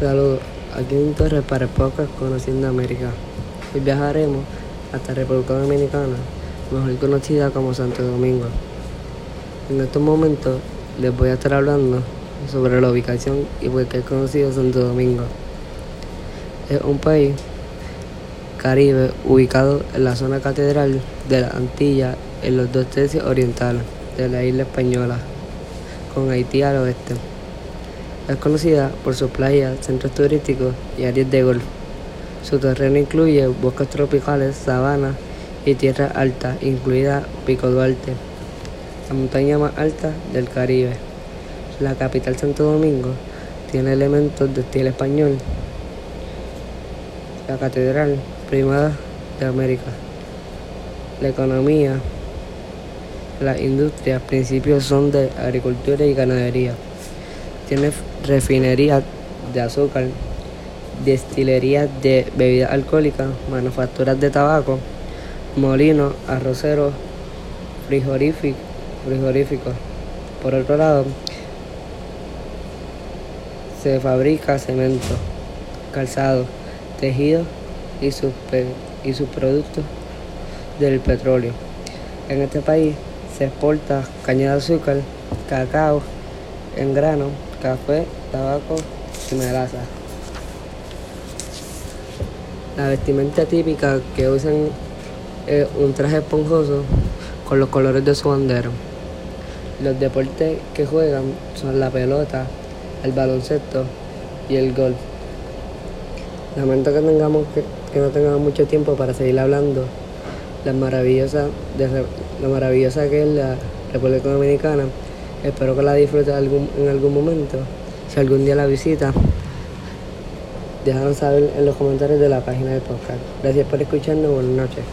Saludos, aquí en Torres para el podcast Conociendo América. Hoy viajaremos hasta República Dominicana, mejor conocida como Santo Domingo. En estos momentos les voy a estar hablando sobre la ubicación y por qué es conocido Santo Domingo. Es un país caribe ubicado en la zona catedral de la Antilla en los dos tercios orientales de la isla española, con Haití al oeste. Es conocida por sus playas, centros turísticos y áreas de golf. Su terreno incluye bosques tropicales, sabanas y tierras altas, incluida Pico Duarte, la montaña más alta del Caribe. La capital Santo Domingo tiene elementos de estilo español. La catedral primada de América. La economía, las industrias principios son de agricultura y ganadería. Tiene refinerías de azúcar, destilerías de bebidas alcohólicas, manufacturas de tabaco, molinos, arroceros, frigoríficos. Por otro lado, se fabrica cemento, calzado, tejido y sus, y sus productos del petróleo. En este país se exporta caña de azúcar, cacao en grano, café, tabaco y melaza. La vestimenta típica que usan es un traje esponjoso con los colores de su bandera. Los deportes que juegan son la pelota, el baloncesto y el golf. Lamento que tengamos que, que no tengamos mucho tiempo para seguir hablando la maravillosa de lo maravillosa que es la República Dominicana Espero que la disfrutes en algún momento. Si algún día la visita, déjanos saber en los comentarios de la página del podcast. Gracias por escucharnos. Buenas noches.